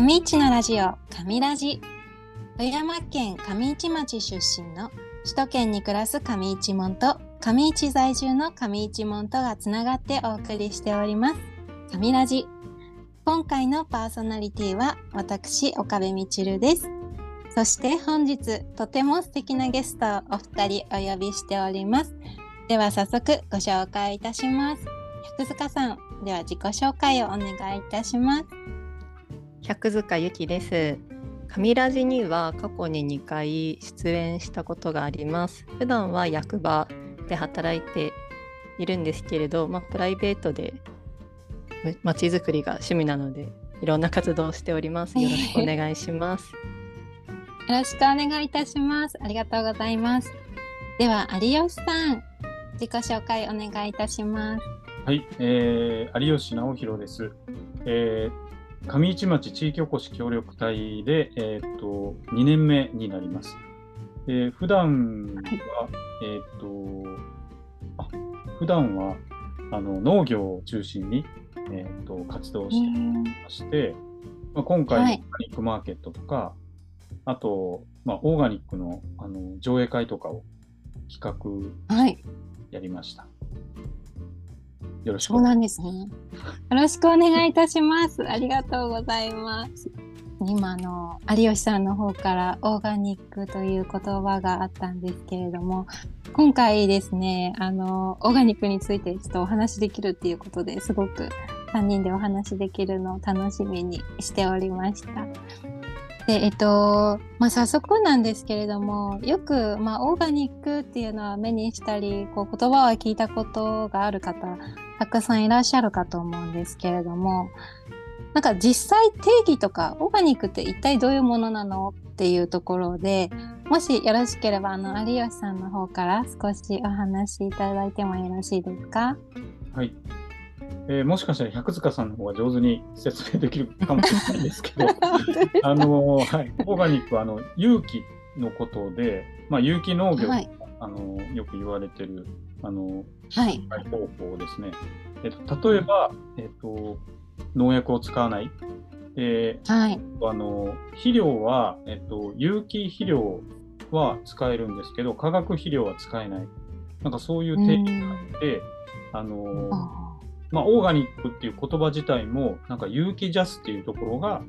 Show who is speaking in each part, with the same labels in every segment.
Speaker 1: 上市のラジオ上ラジ。富山県上市町出身の首都圏に暮らす上市門と上市在住の上市門とがつながってお送りしております。上ラジ。今回のパーソナリティは私岡部みちるです。そして本日とても素敵なゲストをお二人お呼びしております。では早速ご紹介いたします。百塚さんでは自己紹介をお願いいたします。
Speaker 2: 百塚由紀です。神ラジには過去に2回出演したことがあります。普段は役場で働いているんですけれど、まあ、プライベートでまちづくりが趣味なので、いろんな活動をしております。よろしくお願いします。
Speaker 1: よろしくお願いいたします。ありがとうございます。では有吉さん、自己紹介お願いいたします。
Speaker 3: はい、えー、有吉直弘です。えー上市町地域おこし協力隊で、えー、と2年目になります。えー、普段は、えっ、とあ普段はあの農業を中心に、えー、と活動していまして、まあ、今回のオーガニックマーケットとか、あと、まあ、オーガニックのあの上映会とかを企画
Speaker 1: はい、
Speaker 3: やりました。よろしく
Speaker 1: そうなんですね。よろしくお願いいたします。ありがとうございます。今の有吉さんの方からオーガニックという言葉があったんですけれども今回ですねあのオーガニックについてちょっとお話できるっていうことですごく3人でお話できるのを楽しみにしておりました。でえっとまあ、早速なんですけれどもよく、まあ、オーガニックっていうのは目にしたりこう言葉は聞いたことがある方たくさんいらっしゃるかと思うんですけれどもなんか実際定義とかオーガニックって一体どういうものなのっていうところでもしよろしければあの有吉さんの方から少しお話しいただいてもよろしいですか？
Speaker 3: はい。えーもしかしたら百塚さんの方が上手に説明できるかもしれないんですけど、あのーはい、オーガニックはあの有機のことで、まあ、有機農業、
Speaker 1: はい。
Speaker 3: あのーよく言われてるあの
Speaker 1: はい。
Speaker 3: ー方法ですね。えっと、例えば、えっと、農薬を使わない。え
Speaker 1: はい。
Speaker 3: ーあの肥料は、えっと、有機肥料は使えるんですけど化学肥料は使えない。なんかそういう定義があって、あのまあ、オーガニックっていう言葉自体も、なんか有機ジャスっていうところが、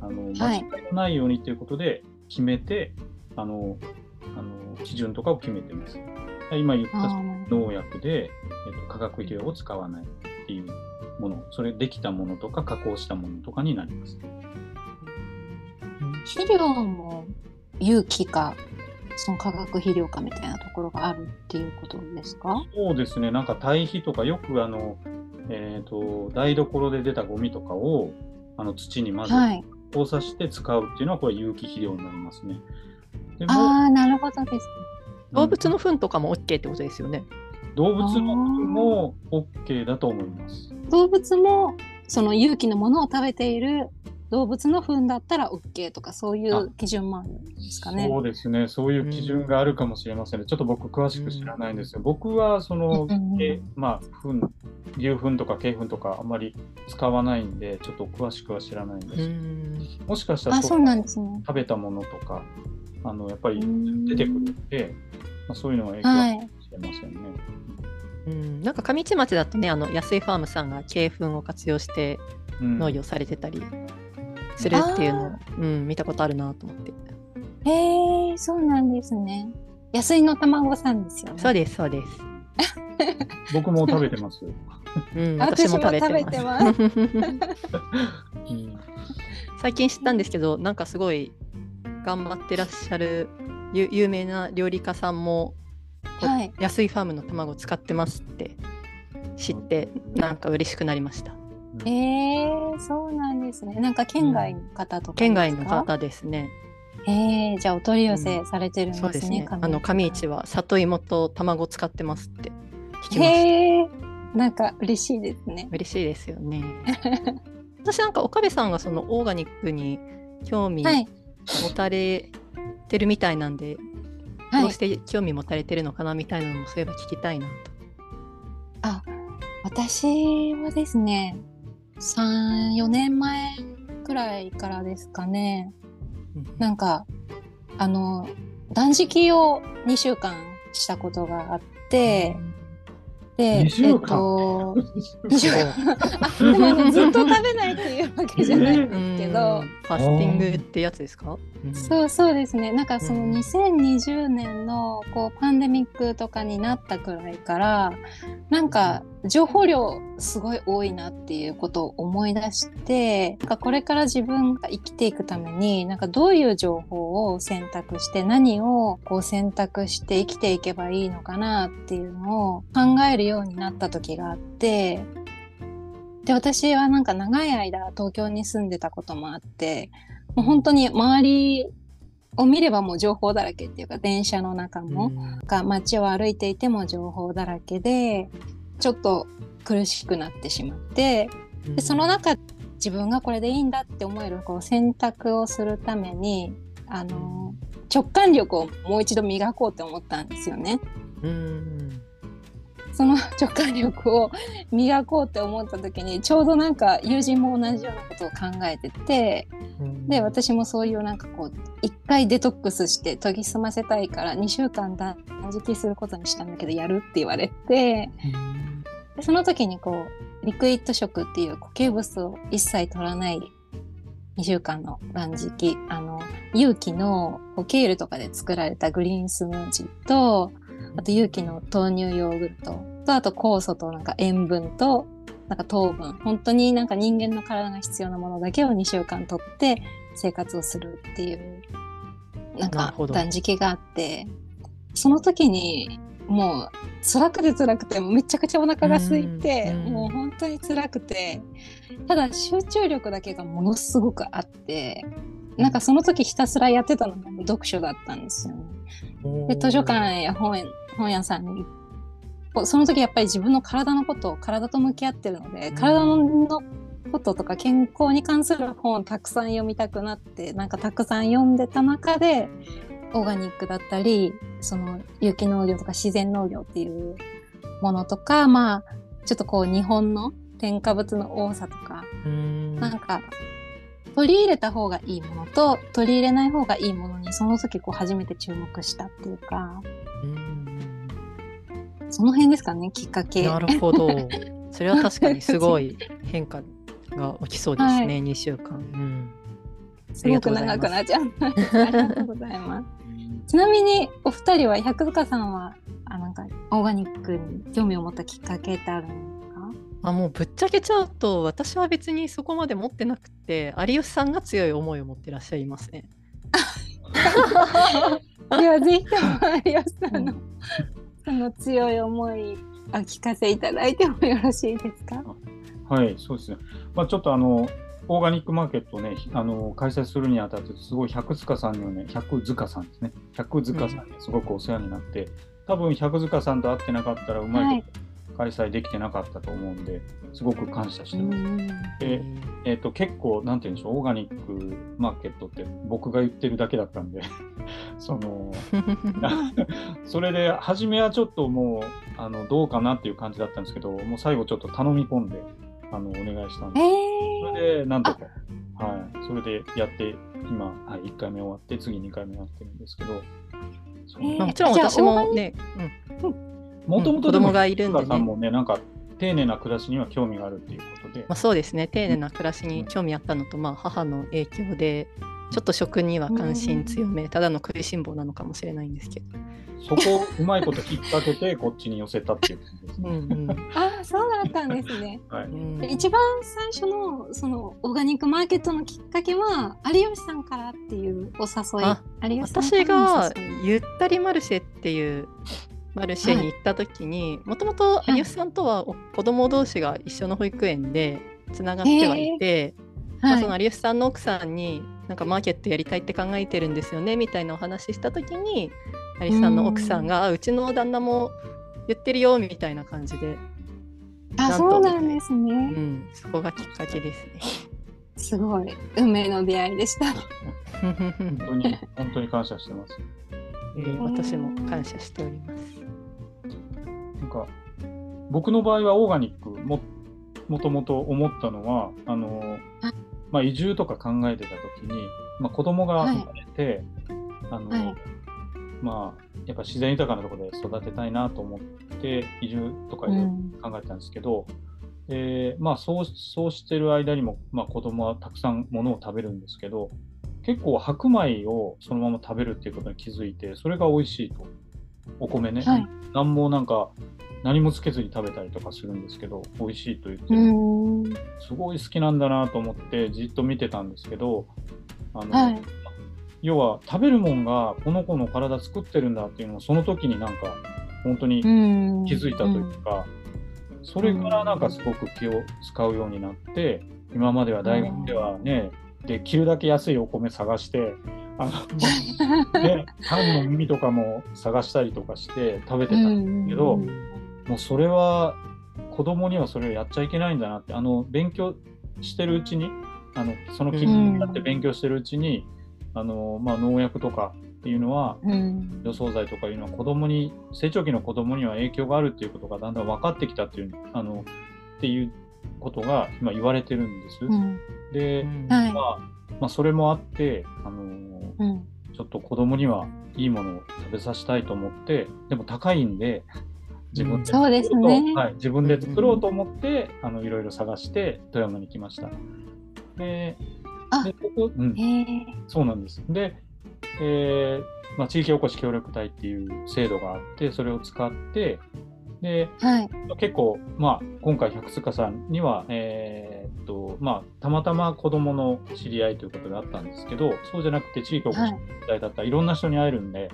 Speaker 3: あの、間違いのないようにっていうことで決めて、あの、あの、基準とかを決めてます。今言った
Speaker 1: ー
Speaker 3: 農薬で、えっと、化学肥料を使わないっていうもの、それできたものとか加工したものとかになります。
Speaker 1: 肥料も有機かその化学肥料かみたいなところがあるっていうことですか？
Speaker 3: そうですね、なんか堆肥とかよくあの、えっ、と、台所で出たゴミとかを、あの土に混ぜ
Speaker 1: はい
Speaker 3: 交差して使うっていうのは、これ有機肥料になりますね。でも
Speaker 1: ああなるほどです
Speaker 2: 動物の糞とかも OK ってことですよね。
Speaker 3: 動物の糞も OK だと思います。
Speaker 1: 動物もその有機のものを食べている動物の糞だったら OK とかそういう基準もあるんですかね。
Speaker 3: そうですね、そういう基準があるかもしれませんね。ちょっと僕、詳しく知らないんですよ。僕は、その、
Speaker 1: うんうんうん。
Speaker 3: えまあ、糞、牛糞とか鶏糞とかあんまり使わないんで、ちょっと詳しくは知らないんです。けど、
Speaker 2: ん。
Speaker 3: もしかしたら
Speaker 1: あそうなんですね。
Speaker 3: 食べたものとか、あの、やっぱり
Speaker 1: うん。
Speaker 3: 出てくるんで、まあ、そういうのは影響かもしれませんね。
Speaker 2: うん、なんか上市町だとねあの安井ファームさんが鶏粉を活用して
Speaker 3: うん。
Speaker 2: 農業されてたりするっていうのを、うん、見たことあるなと思って。
Speaker 1: へえそうなんですね。安いの卵さんですよね。
Speaker 2: そうですそうです、
Speaker 3: 僕も食べてますよ。
Speaker 2: うん、
Speaker 1: 私も
Speaker 2: 食べてま
Speaker 1: ます。
Speaker 3: うん。
Speaker 2: 最近知ったんですけどなんかすごい頑張ってらっしゃるゆ有名な料理家さんも
Speaker 1: はい。
Speaker 2: 安いファームの卵を使ってますって知ってなんか嬉しくなりました
Speaker 1: へえそうなんですね。なんか県外の方とか
Speaker 2: 県外の。方ですね
Speaker 1: へえじゃあお取り寄せされてるんでね。
Speaker 2: そうですすねあの上市は里芋と卵を使ってますって聞きま
Speaker 1: えなんか嬉しいですね。
Speaker 2: 嬉しいですよね 私なんか岡部さんがそのオーガニックに興味
Speaker 1: はい
Speaker 2: 持たれてるみたいなんで、
Speaker 1: はい
Speaker 2: どうして興味持たれてるのかなみたいなのもそういえば聞きたいなと。
Speaker 1: あ私はですね34年前くくらいからですかね。なんかあの断食を2週間したことがあって。で、
Speaker 3: 2週間？
Speaker 1: えっと、2週間。あでもあのずっと食べないっていうわけじゃないんですけど、
Speaker 2: うんファスティングってやつですか、うん。
Speaker 1: そうそうですね。なんかその
Speaker 2: うん。
Speaker 1: 2020年のこうパンデミックとかになったくらいからなんか情報量すごい多いなっていうことを思い出してなんかこれから自分が生きていくためになんかどういう情報を選択して何をこう選択して生きていけばいいのかなっていうのを考えるようになった時があってで私はなんか長い間東京に住んでたこともあってもう本当に周りを見ればもう情報だらけっていうか電車の中も、か街を歩いていても情報だらけでちょっと苦しくなってしまってでその中自分がこれでいいんだって思えるこう選択をするためにあの直感力をもう一度磨こうって思ったんですよね。
Speaker 2: うん
Speaker 1: その直感力を磨こうって思った時にちょうどなんか友人も同じようなことを考えてて
Speaker 2: うん。
Speaker 1: で私もそういうなんかこう一回デトックスして研ぎ澄ませたいから2週間断食することにしたんだけどやるって言われてでその時にこうリクイッド食っていう固形物を一切取らない2週間の断食あの有機のこうケールとかで作られたグリーンスムージーとあと有機の豆乳ヨーグルト。とあと酵素となんか塩分となんか糖分。本当になんか人間の体が必要なものだけを2週間とって生活をするっていうなんか断食があって。その時にもう辛くて辛くてめちゃくちゃお腹が空いて
Speaker 2: うんうん。
Speaker 1: もう本当に辛くて。ただ集中力だけがものすごくあってなんかその時ひたすらやってたのが読書だったんですよね。で図書館や本園本屋さんにその時やっぱり自分の体のことを体と向き合ってるので、
Speaker 2: うん。
Speaker 1: 体のこととか健康に関する本をたくさん読みたくなってなんかたくさん読んでた中でオーガニックだったりその有機農業とか自然農業っていうものとかまあちょっとこう日本の添加物の多さとか
Speaker 2: うん。
Speaker 1: なんか取り入れた方がいいものと取り入れない方がいいものにその時こう初めて注目したっていうか
Speaker 2: うん
Speaker 1: その辺ですかねきっかけ。
Speaker 2: なるほど。それは確かにすごい変化が起きそうですね、
Speaker 1: は
Speaker 2: 2週間。うん、
Speaker 1: すごく長くなっちゃう。ありがとうございます。ちなみにお二人は百塚さんはあなんかオーガニックに興味を持ったきっかけってあるんですか？
Speaker 2: あもうぶっちゃけちゃうと私は別にそこまで持ってなくて有吉さんが強い思いを持ってらっしゃいますね。
Speaker 1: ではぜひとも有吉さんのその強い思いお聞かせいただいてもよろしいですか？
Speaker 3: はい、そうですね。まあ、ちょっとあの、オーガニックマーケットをね、あの開催するにあたって、すごい百塚さんにはね、百塚さんですね。百塚さんにすごくお世話になって、多分百塚さんと会ってなかったら、うまいこと開催できてなかったと思うんで、すごく感謝してます。でえっと結構、なんて言うんでしょう、オーガニックマーケットって僕が言ってるだけだったんで、その、それで初めはちょっともうあのどうかなっていう感じだったんですけどもう最後ちょっと頼み込んであのお願いしたん
Speaker 1: え
Speaker 3: で
Speaker 1: ー、
Speaker 3: それでなんとかはい。それでやって今、はい、1回目終わって次2回目やってるんですけどそう
Speaker 1: えー。
Speaker 2: まあもちろん私もね、
Speaker 3: もともと
Speaker 2: 子供がいるんでね。
Speaker 3: さんもねなんか丁寧な暮らしには興味があるっていうことで。
Speaker 2: まあ、そうですね。丁寧な暮らしに興味あったのと、まあ、母の影響でちょっと食には関心強め、ただの食いしん坊なのかもしれないんですけど。
Speaker 3: そこをうまいこと引っ掛けて こっちに寄せたっていう感じですね。
Speaker 2: うんうん。
Speaker 1: ああそうだったんですね。
Speaker 3: はい。
Speaker 2: うん。
Speaker 1: 一番最初のそのオーガニックマーケットのきっかけは有吉さんからっていうお誘い
Speaker 2: あ。
Speaker 1: 有吉さん
Speaker 2: 私
Speaker 1: からの
Speaker 2: が
Speaker 1: お誘い。
Speaker 2: ゆったりマルシェっていうマルシェに行った時にもともと有吉さんとはお子供同士が一緒の保育園でつながってはいて、まあ、
Speaker 1: はい
Speaker 2: その有吉さんの奥さんになんかマーケットやりたいって考えてるんですよねみたいなお話しした時に有吉さんの奥さんが「あうちの旦那も言ってるよ」みたいな感じで、
Speaker 1: あそうなんです
Speaker 2: う
Speaker 1: ね。
Speaker 2: ん、そこがきっかけですね。
Speaker 1: すごい運命の出会いでした。
Speaker 3: 本当に本当に感謝してます。
Speaker 2: えー私も感謝しております。
Speaker 3: か僕の場合はオーガニックももともと思ったのはあの、まあ、移住とか考えてた時に、まあ、子供が生まれて、あの
Speaker 1: はい。
Speaker 3: まあやっぱ自然豊かなところで育てたいなと思って移住とかいろいろ
Speaker 1: うん。
Speaker 3: 考えてたんですけど、えーまあそうそうしてる間にも、まあ、子供はたくさんものを食べるんですけど結構白米をそのまま食べるっていうことに気づいてそれが美味しいとお米ね、
Speaker 1: はい。
Speaker 3: 何もなんか何もつけずに食べたりとかするんですけど美味しいと言ってすごい好きなんだなと思ってじっと見てたんですけどあの、
Speaker 1: はい。
Speaker 3: 要は食べるもんがこの子の体作ってるんだっていうのをその時になんか本当に
Speaker 1: うん。
Speaker 3: 気づいたというか、それからなんかすごく気を使うようになって今までは大学ではね、できるだけ安いお米探してあの、ね、パンの耳とかも探したりとかして食べてたんですけど、
Speaker 1: うん
Speaker 3: もうそれは子供にはそれをやっちゃいけないんだなってあの勉強してるうちにあのその気になって勉強してるうちに、あのまあ、農薬とかっていうのは
Speaker 1: うん。
Speaker 3: 除草剤とかいうのは子供に成長期の子供には影響があるっていうことがだんだん分かってきたっていうあのっていうことが今言われてるんです。
Speaker 1: うん。
Speaker 3: で、まあまあ、それもあってあの
Speaker 1: うん。
Speaker 3: ちょっと子供にはいいものを食べさせたいと思ってでも高いんで自分で
Speaker 1: そうですね。
Speaker 3: はい、自分で作ろうと思って、あのいろいろ探して富山に来ました。で
Speaker 1: あ
Speaker 3: でここうん、
Speaker 1: へえ
Speaker 3: そうなんです。で、えーまあ、地域おこし協力隊っていう制度があってそれを使ってで
Speaker 1: はい
Speaker 3: 結構、まあ、今回百塚さんには、えーっとまあ、たまたま子どもの知り合いということであったんですけどそうじゃなくて地域おこし隊だったらいろんな人に会えるんで、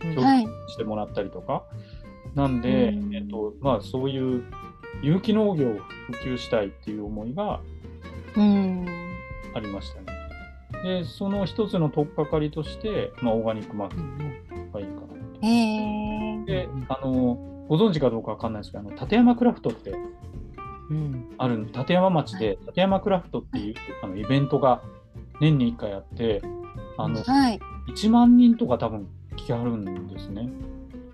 Speaker 3: 協
Speaker 1: はい
Speaker 3: してもらったりとか。なんで、
Speaker 1: うん
Speaker 3: えっとまあ、そういう有機農業を普及したいっていう思いが
Speaker 1: うん
Speaker 3: ありましたね。で、その一つの取っかかりとして、まあ、オーガニックマーケットがいいかな。
Speaker 1: へえ
Speaker 3: で、あの、ご存知かどうかわかんないですけど、あの立山クラフトって
Speaker 2: うん
Speaker 3: あるん立山町で、立山クラフトっていうあのイベントが年に1回あって、あの、
Speaker 1: はい
Speaker 3: 1万人とか多分来はるんですね。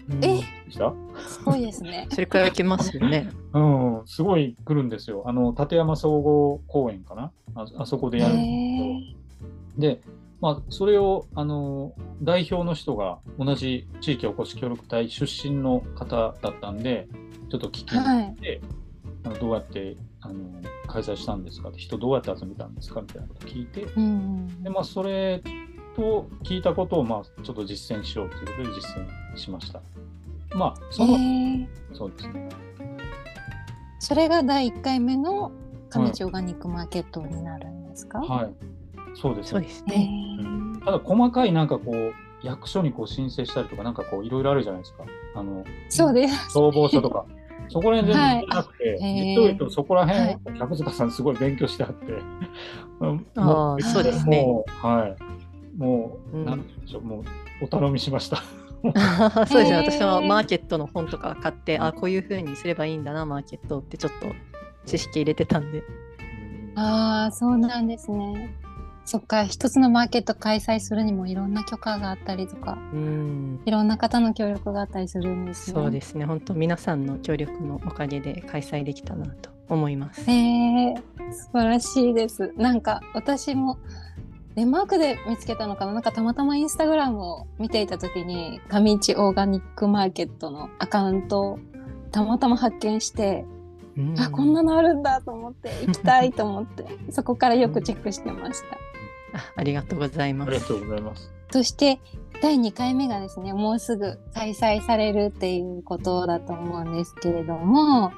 Speaker 1: え？
Speaker 3: でした？
Speaker 1: すごいですね
Speaker 2: それくらい来ますよね。
Speaker 3: うん、すごい来るんですよ。あの、立山総合公園かな？ああそこで
Speaker 1: へ
Speaker 3: やるんですけど。
Speaker 1: え
Speaker 3: で、まあ、それを、あの、代表の人が同じ地域おこし協力隊出身の方だったんで、ちょっと聞きに行って、あのどうやってあの開催したんですかって、人どうやって集めたんですかみたいなことを聞いて、
Speaker 1: うん
Speaker 3: で、まあ、それと聞いたことを、まあ、ちょっと実践しようということで実践しました。まあ、その、
Speaker 1: へえ
Speaker 3: そうですね。
Speaker 1: それが第1回目の上地オーガニックマーケットになるんですか、
Speaker 3: はい。そうです
Speaker 2: そう
Speaker 3: ね。
Speaker 2: です
Speaker 1: へ
Speaker 2: ね。
Speaker 1: え
Speaker 3: ただ細かいなんかこう役所にこう申請したりとかなんかこういろいろあるじゃないですか。あの
Speaker 1: そうです
Speaker 3: 消防署とか。そこら辺全然なくて、
Speaker 1: はい
Speaker 3: 実を言うとそこら
Speaker 1: はい
Speaker 3: 辺、百塚さんすごい勉強してあって、うん
Speaker 2: あそうですね。
Speaker 3: もう、はい。もう、
Speaker 2: うん
Speaker 3: なんでしょう、もう、お頼みしました。
Speaker 2: そうですね、私はマーケットの本とか買って、あこういう風にすればいいんだな、マーケットってちょっと知識入れてたんで。
Speaker 1: ああそうなんですねそっか一つのマーケット開催するにもいろんな許可があったりとか
Speaker 2: うん、
Speaker 1: いろんな方の協力があったりするんですね。
Speaker 2: そうですね、本当皆さんの協力のおかげで開催できたなと思います。
Speaker 1: へえ素晴らしいです。なんか私もデンマークで見つけたのかな。なんかたまたまインスタグラムを見ていた時に上市オーガニックマーケットのアカウントをたまたま発見して、
Speaker 2: うん。
Speaker 1: あこんなのあるんだと思って行きたいと思ってそこからよくチェックしてました。
Speaker 2: あ ありがとうございます。
Speaker 3: ありがとうございます。
Speaker 1: そして第2回目がですねもうすぐ開催されるっていうことだと思うんですけれども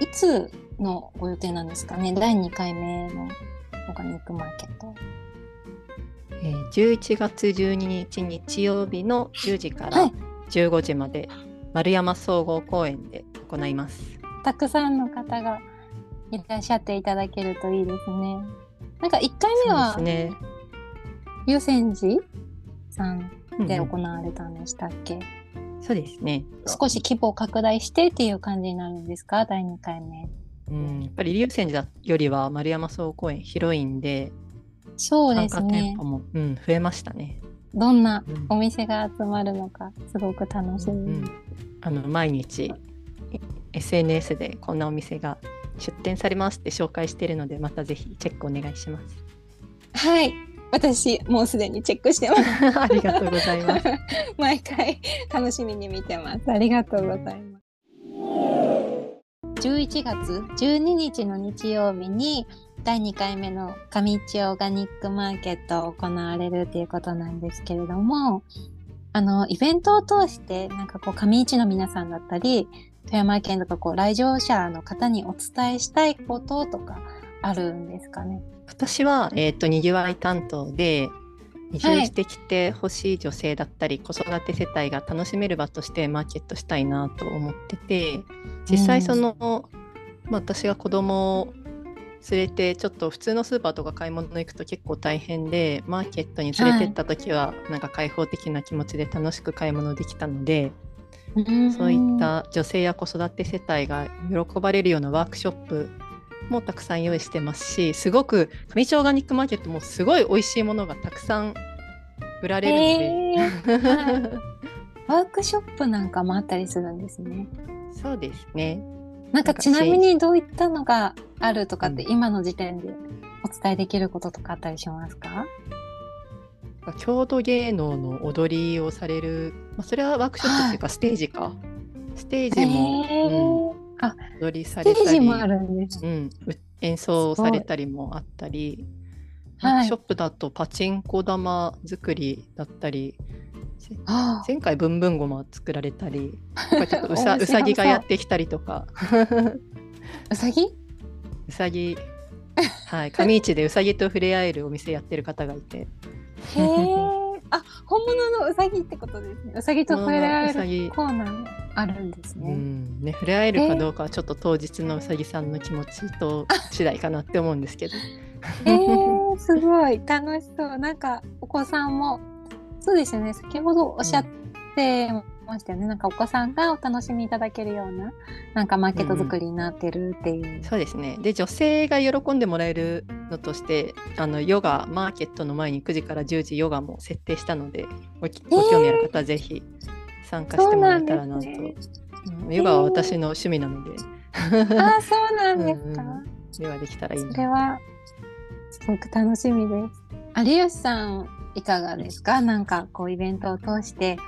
Speaker 1: いつのご予定なんですかね？第2回目のオーガニックマーケット。
Speaker 2: えー11月12日日曜日の10時から
Speaker 1: はい
Speaker 2: 15時まで丸山総合公園で行います。
Speaker 1: たくさんの方がいらっしゃっていただけるといいですね。なんか1回目は
Speaker 2: ですね。
Speaker 1: 優先寺さんで
Speaker 2: うん
Speaker 1: 行われたんでしたっけ、
Speaker 2: そうですね。
Speaker 1: 少し規模を拡大してっていう感じになるんですか？第2回目。
Speaker 2: うん、やっぱり竜泉寺よりは丸山総合公園広いんで、
Speaker 1: そうです
Speaker 2: 参加店
Speaker 1: ね
Speaker 2: 舗。も、うん、増えましたね。
Speaker 1: どんな
Speaker 2: うん
Speaker 1: お店が集まるのかすごく楽しみ。
Speaker 2: うんあの毎日い SNS でこんなお店が出展されますって紹介しているのでまたぜひチェックお願いします。
Speaker 1: はい私もうすでにチェックしてます。
Speaker 2: ありがとうございます。
Speaker 1: 毎回楽しみに見てます。ありがとうございます。11月12日の日曜日に第2回目の上市オーガニックマーケットを行われるということなんですけれどもあのイベントを通してなんかこう上市の皆さんだったり富山県とかこう来場者の方にお伝えしたいこととかあるんですかね
Speaker 2: 私は、えーと、にぎわい担当で移住してきてほしい女性だったり、はい、子育て世帯が楽しめる場としてマーケットしたいなと思ってて実際その、うん、まあ、私が子供を連れてちょっと普通のスーパーとか買い物行くと結構大変でマーケットに連れてった時はなんか開放的な気持ちで楽しく買い物できたので、そういった女性や子育て世帯が喜ばれるようなワークショップもたくさん用意してますしすごく上町オーガニックマーケットもすごい美味しいものがたくさん売られるので、えー。はい、
Speaker 1: ワークショップなんかもあったりするんですね。
Speaker 2: そうですね。
Speaker 1: なんかちなみにどういったのがあるとかって今の時点でお伝えできることとかあったりしますか、
Speaker 2: 郷土芸能の踊りをされる、まあ、それはワークショップっていうかステージか。ステージも、うん、あ踊りされたり、うん、演奏されたりもあったり、ワークショップだとパチンコ玉作りだったり、はい、前回ブンブンゴマ作られたり、ちょっとうさうさぎがやってきたりとか。
Speaker 1: うさぎ？
Speaker 2: うさぎ、はい、上市でうさぎと触れ合えるお店やってる方がいて。
Speaker 1: へえ。あ、本物のうさぎってことですね。うさぎと触れ合えるコーナーあるんですね。
Speaker 2: うんね、触れ合えるかどうかはちょっと当日のうさぎさんの気持ちと次第かなって思うんですけど。
Speaker 1: えー、すごい楽しそう。なんかお子さんもそうですよね。先ほどおっしゃってましたよね。なんかお子さんがお楽しみいただけるようななんかマーケット作りになってるっていう。
Speaker 2: うん、そうですね。で女性が喜んでもらえるのとしてあのヨガマーケットの前に9時から10時ヨガも設定したのでごご興味ある方はぜひ参加してもらえたらなと。ねうん、ヨガは私の趣味なので。
Speaker 1: あそうなんですか？うん
Speaker 2: ヨガできたらいい
Speaker 1: それはすごく楽しみです。有吉さんいかがですか？なんかこうイベントを通して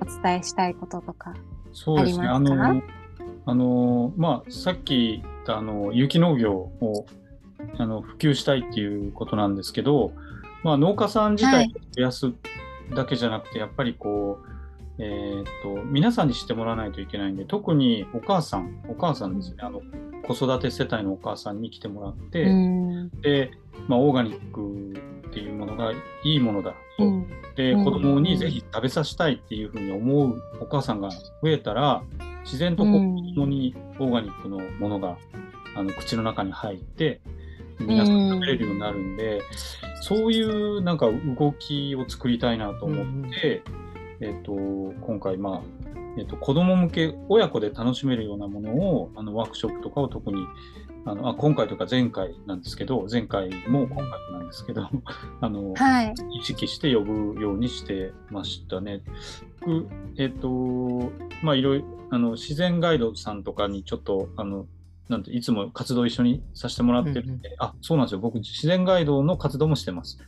Speaker 1: お伝えしたいこととか
Speaker 3: そうですね。あの、あの、まあ、さっき言ったあの有機農業をあの普及したいっていうことなんですけど、まあ、農家さん自体を増やすだけじゃなくて、はい、やっぱりこう、えー、っと皆さんに知ってもらわないといけないんで特にお母さんお母さんですね。あの子育て世帯のお母さんに来てもらって、で、まあ、オーガニックっていうものがいいものだと、うん、で子供にぜひ食べさせたいっていうふうに思うお母さんが増えたら自然と子供にオーガニックのものがあの口の中に入って皆さん食べれるようになるんで、そういうなんか動きを作りたいなと思って、えーと、今回まあえーと、子ども向け親子で楽しめるようなものをあのワークショップとかを特にあのあ今回とか前回なんですけど前回も今回なんですけど あの、はい、意識して呼ぶようにしてましたね。えっ、ー、とまあいろいろあの自然ガイドさんとかにちょっとあのなんていつも活動一緒にさせてもらってるんで、うんうん、あそうなんですよ。僕自然ガイドの活動もしてます。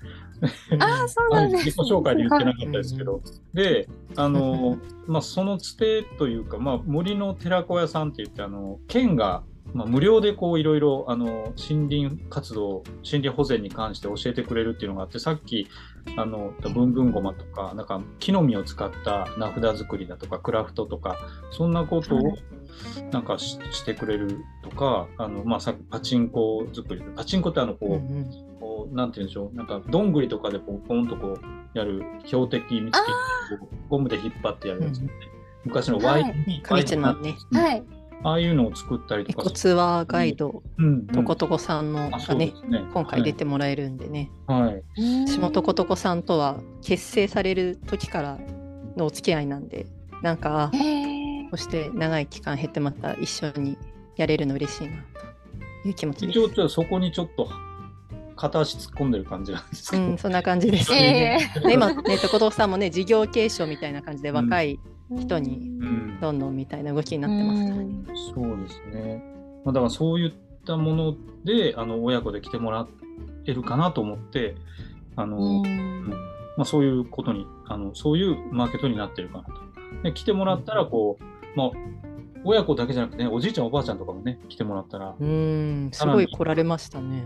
Speaker 1: あそうなんです、
Speaker 3: 自己紹介で言ってなかったですけど、であの、まあ、そのつてというか、まあ、森の寺子屋さんって言ってあの県がまあ、無料でこういろいろあの森林活動森林保全に関して教えてくれるっていうのがあってさっきあのブンブンゴマとかなんか木の実を使った名札作りだとかクラフトとかそんなことをなんかししてくれるとかあの、まあ、さっきパチンコ作りパチンコってあのこう、うんうん、こうなんて言うんでしょうなんかどんぐりとかでこうポンとこうやる標的見つけてゴムで引っ張ってやるやつ、ね、昔のワイ、はい、
Speaker 2: ワイのね、
Speaker 1: はい。
Speaker 3: ああいうのを作ったりとか。
Speaker 2: エコツアーガイド、うん、とことこさんのがね、ね。今回出てもらえるんでね。
Speaker 3: はい。
Speaker 2: 下とことこさんとは結成される時からのお付き合いなんで、なんか、そして長い期間経ってまた一緒にやれるの嬉しいなという気持ちです。
Speaker 3: 一応そこにちょっと片足突っ込んでる感じなんです
Speaker 2: か、うん、そんな感じですね。えー、今ね、とことさんもね、事業継承みたいな感じで若い、うん人にどんどんみたいな動きになってます、ね
Speaker 3: うん、そうですね。まあ、だからそういったものであの親子で来てもらえるかなと思ってあの、
Speaker 1: うん
Speaker 3: まあ、そういうことにあのそういうマーケットになってるかなと。で来てもらったらこう、まあ、親子だけじゃなくてねおじいちゃんおばあちゃんとかもね来てもらったら。
Speaker 2: うん、すごい来られましたね。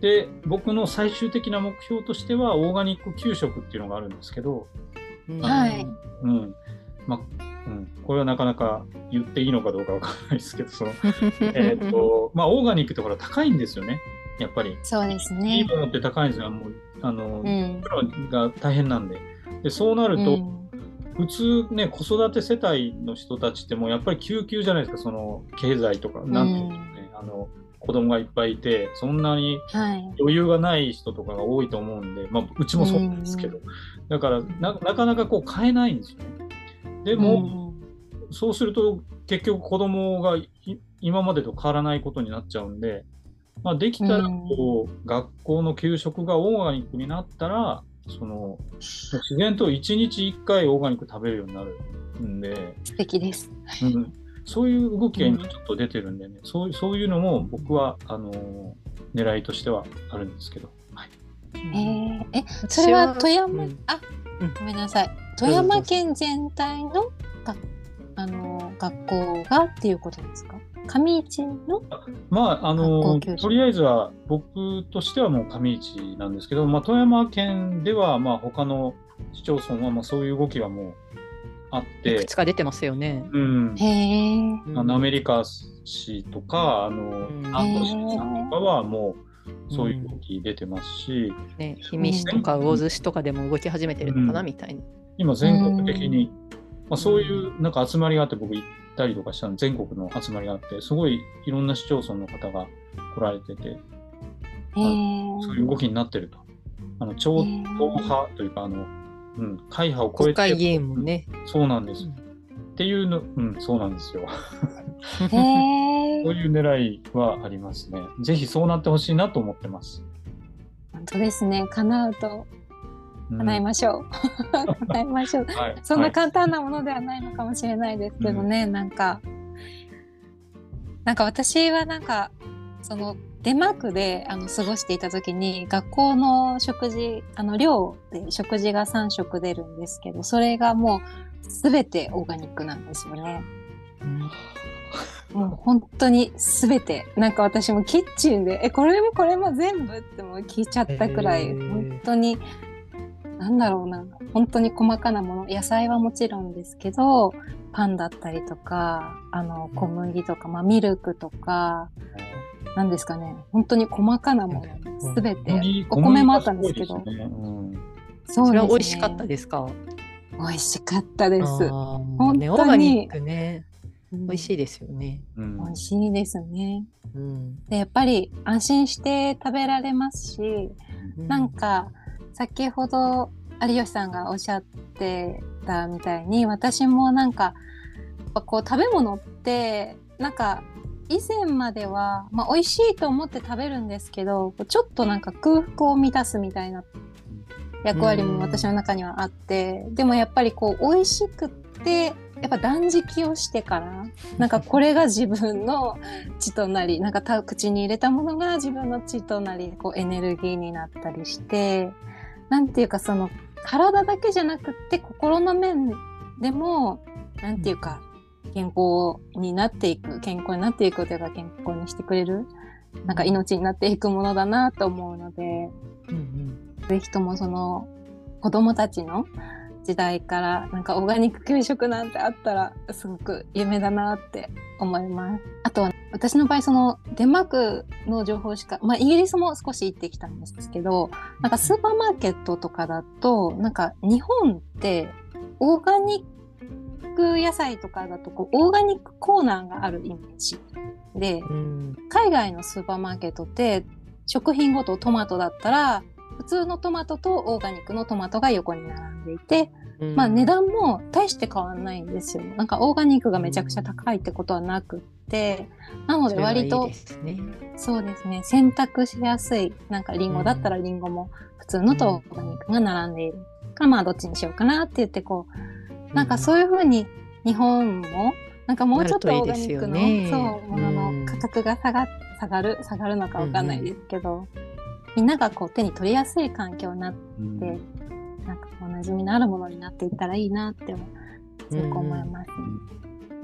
Speaker 3: で僕の最終的な目標としてはオーガニック給食っていうのがあるんですけど、
Speaker 2: うん。
Speaker 1: はい。
Speaker 3: うん。まあうん、これはなかなか言っていいのかどうかわからないですけどその、えーとまあ、オーガニックってほら高いんですよね。やっぱり。
Speaker 1: そうです
Speaker 3: いい
Speaker 1: ね。
Speaker 3: ものって高いんですよ。もうあの、
Speaker 1: うん。
Speaker 3: プロが大変なんで。でそうなると、普通ね子育て世帯の人たちってもうやっぱり救急じゃないですかその経済とか、なんていうんですかねあの子供がいっぱいいてそんなに
Speaker 1: はい。
Speaker 3: 余裕がない人とかが多いと思うんで、まあ、うちもそうなんですけど、だからななかなかこう買えないんですよね。でも、そうすると結局子供がい今までと変わらないことになっちゃうんで、まあ、できたらこう、学校の給食がオーガニックになったらその自然と1日1回オーガニック食べるようになるんで、
Speaker 1: 素敵です。
Speaker 3: うん、そういう動きが今ちょっと出てるんでね、そういうそういうのも僕はあの狙いとしてはあるんですけど。はい。
Speaker 1: えー、え、それは富山、
Speaker 2: うん。
Speaker 1: あ
Speaker 2: うん、
Speaker 1: ごめんなさい。富山県全体のがあの学校がっていうことですか？上市の？
Speaker 3: まあ、あ
Speaker 1: 学
Speaker 3: のとりあえずは僕としてはもう上市なんですけど、まあ、富山県ではまあ他の市町村はまあそういう動きはもうあっ
Speaker 2: いく
Speaker 3: て、
Speaker 2: つか出てますよね。
Speaker 3: うん、
Speaker 1: へえ。
Speaker 3: あのアメリカ市とかあの
Speaker 2: うん
Speaker 3: 南砺市さんとかはもうそういう動き出てますし、
Speaker 2: ね、氷見市とか魚津市とかでも動き始めてるのかな、
Speaker 3: うん
Speaker 2: みたいな。
Speaker 3: 今全国的に、まあ、そういうなんか集まりがあって僕行ったりとかしたの全国の集まりがあってすごいいろんな市町村の方が来られてて
Speaker 1: へえ。
Speaker 3: そういう動きになってると。あの超党派というかあの、うん、会派を超えて
Speaker 2: 国会議員もね。
Speaker 3: そうなんです。
Speaker 2: うん
Speaker 3: っていうの、うん、そうなんですよ。
Speaker 1: へ
Speaker 3: そう
Speaker 1: え。
Speaker 3: いう狙いはありますね。ぜひそうなってほしいなと思ってます。
Speaker 1: 本当ですね。叶うと
Speaker 3: うん
Speaker 1: 叶いましょう。叶いましょう。
Speaker 3: はい、
Speaker 1: そんな
Speaker 3: はい
Speaker 1: 簡単なものではないのかもしれないですけどね、なんかなんか私はなんかそのデンマークであの過ごしていた時に学校の食事あの寮で食事が3食出るんですけどそれがもう全てオーガニックなんですよね。もう本当に全てなんか私もキッチンで「えこれもこれも全部?」ってもう聞いちゃったくらい本当になんだろうな。本当に細かなもの。野菜はもちろんですけどパンだったりとかあの小麦とか、まあ、ミルクとかなんですかね。本当に細かなもの。全て。
Speaker 3: 麦
Speaker 1: お米もあったんですけど。
Speaker 3: ね。うん。
Speaker 1: そう
Speaker 2: それは美
Speaker 1: ですね
Speaker 2: 味しかったですか？
Speaker 1: 美味しかったです。本当に。
Speaker 2: ね、オーガニックね、
Speaker 1: 美
Speaker 2: 美味しいですよね。
Speaker 3: うん。
Speaker 1: 美味しいですね。
Speaker 2: うん。
Speaker 1: でやっぱり安心して食べられますしなんか先ほど有吉さんがおっしゃってたみたいに私もなんかこう食べ物ってなんか以前までは、まあ、美味しいと思って食べるんですけどちょっとなんか空腹を満たすみたいな役割も私の中にはあってでもやっぱりこう美味しくってやっぱ断食をしてからなんかこれが自分の血となりなんか口に入れたものが自分の血となりこうエネルギーになったりしてなんていうかその体だけじゃなくって心の面でもなんていうか健康になっていく健康になっていくというか健康にしてくれるなんか命になっていくものだなと思うので
Speaker 2: うんうん。
Speaker 1: ぜひともその子供たちの時代からなんかオーガニック給食なんてあったらすごく夢だなって思います。あとは私の場合そのデンマークの情報しか、まあイギリスも少し行ってきたんですけど、なんかスーパーマーケットとかだとなんか日本ってオーガニック野菜とかだとこうオーガニックコーナーがあるイメージで、
Speaker 2: うん
Speaker 1: 海外のスーパーマーケットって食品ごとトマトだったら普通のトマトとオーガニックのトマトが横に並んでいて、
Speaker 2: うん。
Speaker 1: まあ値段も大して変わらないんですよ。なんかオーガニックがめちゃくちゃ高いってことはなくって、なので割と
Speaker 2: そいね。
Speaker 1: そうですね。選択しやすい。なんかリンゴだったらリンゴも普通のとオーガニックが並んでいるからまあどっちにしようかなって言ってこうなんかそういうふうに日本もなんかもうちょっとオーガニックの、
Speaker 2: ね、
Speaker 1: そうものの価格が下が下がる下がるのかわかんないですけど、うんうん、みんながこう手に取りやすい環境になって、うん、なんかこう馴染みのあるものになっていったらいいなってすごく思います、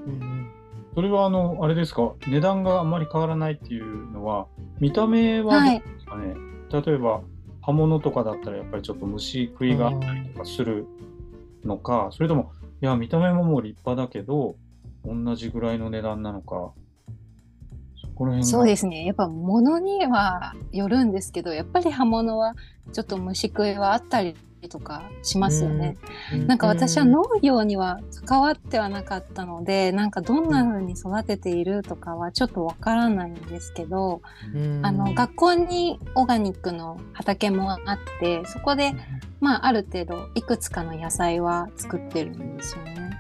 Speaker 3: うん。うん、それはあのあれですか？値段があんまり変わらないっていうのは見た目はどうですかね、はい、例えば刃物とかだったらやっぱりちょっと虫食いがあったりとかするのか、それともいや見た目ももう立派だけど同じぐらいの値段なのか
Speaker 1: そこら辺そうですね。やっぱ物にはよるんですけどやっぱり刃物はちょっと虫食いはあったりとかしますよね。うん、なんか私は農業には関わってはなかったので、なんかどんな風に育てているとかはちょっとわからないんですけど、うん、あの学校にオーガニックの畑もあってそこで、まあ、ある程度いくつかの野菜は作ってるんですよね。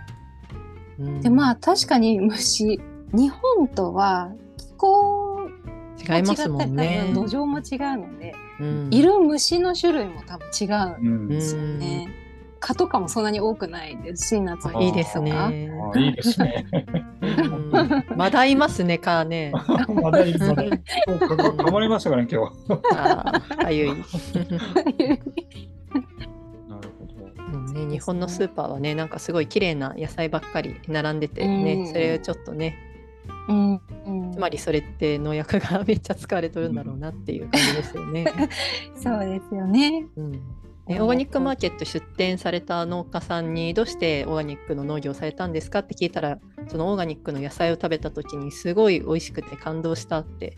Speaker 1: うん、でまあ確かに虫日本とは気候
Speaker 2: 違いますもんね。
Speaker 1: 土壌も違うので、うん、いる虫の種類も多分違うんですよね。蚊とかもそんなに多くないですし、夏
Speaker 2: いいですね。
Speaker 3: いいですね。
Speaker 2: まだいますね、蚊ね。
Speaker 3: まだいる、まだいる。かまりましたからね、今日。
Speaker 2: ああ、かゆい。なるほど。ね、日本のスーパーはね、なんかすごい綺麗な野菜ばっかり並んでてね、それをちょっとね、うん、つまりそれって農薬がめっちゃ使われとるんだろうなっていう感じですよね。
Speaker 1: そうですよね。
Speaker 2: うんね、オーガニックマーケット出店された農家さんにどうしてオーガニックの農業をされたんですかって聞いたらそのオーガニックの野菜を食べた時にすごい美味しくて感動したって、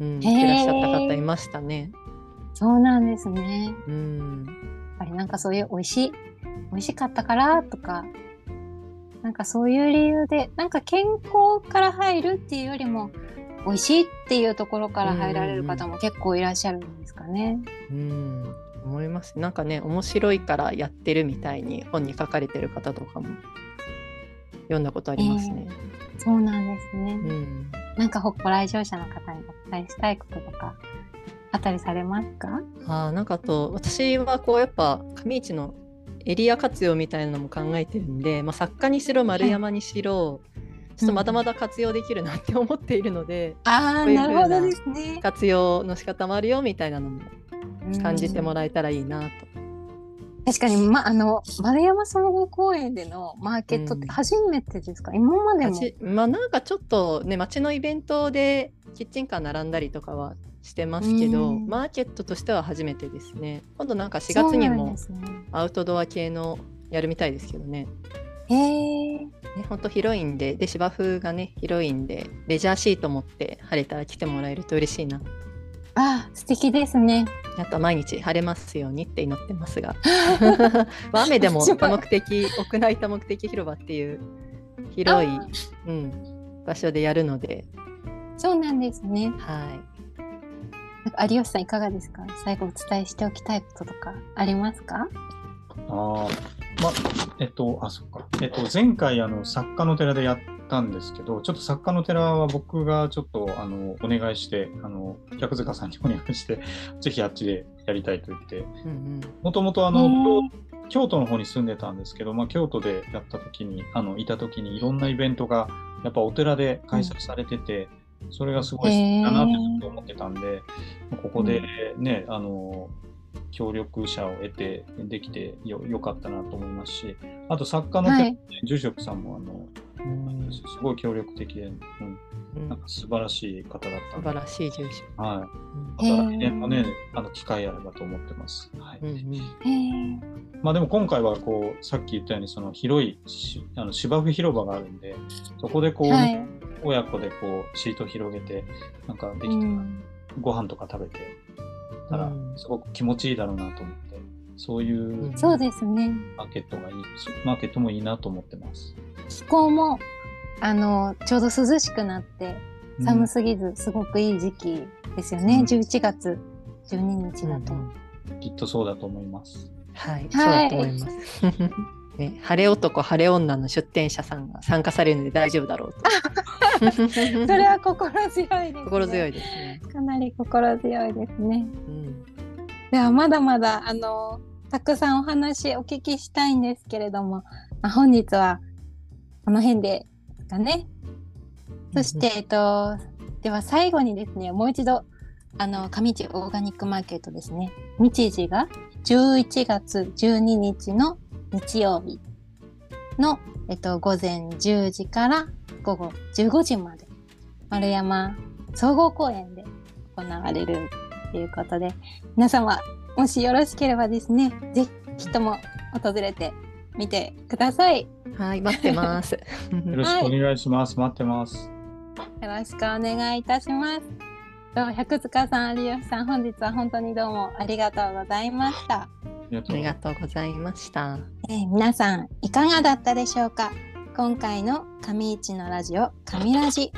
Speaker 2: うん、言ってらっしゃった方いましたね。
Speaker 1: そうなんですね。うん、やっぱりなんかそういう美味しい美味しかったからとかなんかそういう理由でなんか健康から入るっていうよりも美味しいっていうところから入られる方も結構いらっしゃるんですかね。
Speaker 2: うん、思いますなんかね面白いからやってるみたいに本に書かれてる方とかも読んだことありますね。
Speaker 1: えー、そうなんですね。うん、なんかご来場者の方にお伝えしたいこととかあったりされますか？
Speaker 2: あなんかあと私はこうやっぱ上市のエリア活用みたいなのも考えてるんで、まあ、作家にしろ丸山にしろ、はい、ちょっとまだまだ活用できるなって思っているので、
Speaker 1: うん、ああなるほどですね。
Speaker 2: 活用の仕方もあるよみたいなのも感じてもらえたらいいなと。
Speaker 1: 確かに、ま、あの丸山総合公園でのマーケットって初めてですか、うん、今までも。
Speaker 2: まあなんかちょっとね街のイベントでキッチンカー並んだりとかはしてますけど、マーケットとしては初めてですね。今度なんか4月にもアウトドア系のやるみたいですけどね。
Speaker 1: へえ。ね、
Speaker 2: 本当広いんでで芝生がね広いんでレジャーシート持って晴れたら来てもらえると嬉しいな。
Speaker 1: あ素敵ですね。
Speaker 2: あと毎日晴れますようにって祈ってますが。雨でも多目的屋内多目的広場っていう広い、うん、場所でやるので。
Speaker 1: そうなんですね。
Speaker 2: はい
Speaker 1: 有吉さんいかがですか？最後お伝えしておきたいこととかありますか？
Speaker 3: ああまえっとあそっか。えっと前回あの作家の寺でやったんですけどちょっと作家の寺は僕がちょっとあのお願いしてあの百塚さんにお願いして ぜひあっちでやりたいと言って。もともとあの京都の方に住んでたんですけど、まあ、京都でやった時にあのいた時にいろんなイベントがやっぱお寺で開催されてて、それがすごい好きだなってずっと思ってたんで、ここでね、うん、あの協力者を得てできてよよかったなと思いますしあと作家の、はい、住職さんもあの、うん、すごい協力的で、うん、なんか素晴らしい方だった
Speaker 2: 素晴らしい住職
Speaker 3: はい、また来年もねあの機会あればと思ってます、はい、まあでも今回はこうさっき言ったようにその広いあの芝生広場があるんでそこでこう、はい。親子でこうシート広げてなんかできたら、うん、ご飯とか食べてたらすごく気持ちいいだろうなと思って、そういう
Speaker 1: そうですね。
Speaker 3: マーケットがいいマーケットもいいなと思ってます。
Speaker 1: 気候もあのちょうど涼しくなって寒すぎずすごくいい時期ですよね、うん、11月12日だと、
Speaker 3: うん、きっとそうだと思います。
Speaker 2: はい、はい、そうだと思います。ね、晴れ男晴れ女の出店者さんが参加されるので大丈夫だろうと。
Speaker 1: それは心強いです、ね、
Speaker 2: 心強いですね。
Speaker 1: かなり心強いですね。うん、ではまだまだあのたくさんお話お聞きしたいんですけれども、まあ、本日はこの辺でかね。そして、えっと、では最後にですね、もう一度、あの、上市オーガニックマーケットですね。日時が11月12日の日曜日の、えっと、午前10時から午後15時まで、丸山総合公園で行われるということで、皆様、もしよろしければですね、ぜひとも訪れてみてください。
Speaker 2: はい、待ってます。
Speaker 3: よろしくお願いします。待ってます。
Speaker 1: よろしくお願いいたします。どうも百塚さん、有吉さん、本日は本当にどうもありがとうございました。
Speaker 3: ありがとう
Speaker 2: ありがとうございました。
Speaker 1: えー皆さん、いかがだったでしょうか？今回の上市のラジオ、上ラジ。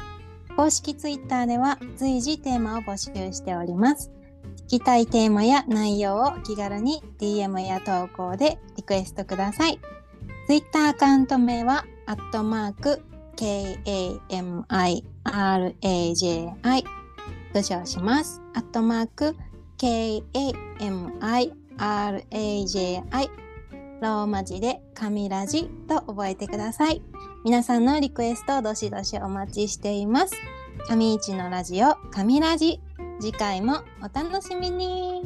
Speaker 1: 公式ツイッターでは随時テーマを募集しております。聞きたいテーマや内容を気軽に DM や投稿でリクエストください。ツイッターアカウント名は、アットマーク、KAMIRAJI 挙唱します。アットマーク KAMIRAJI ローマ字で神ラジと覚えてください。皆さんのリクエストをどしどしお待ちしています。上市のラジオ神ラジ次回もお楽しみに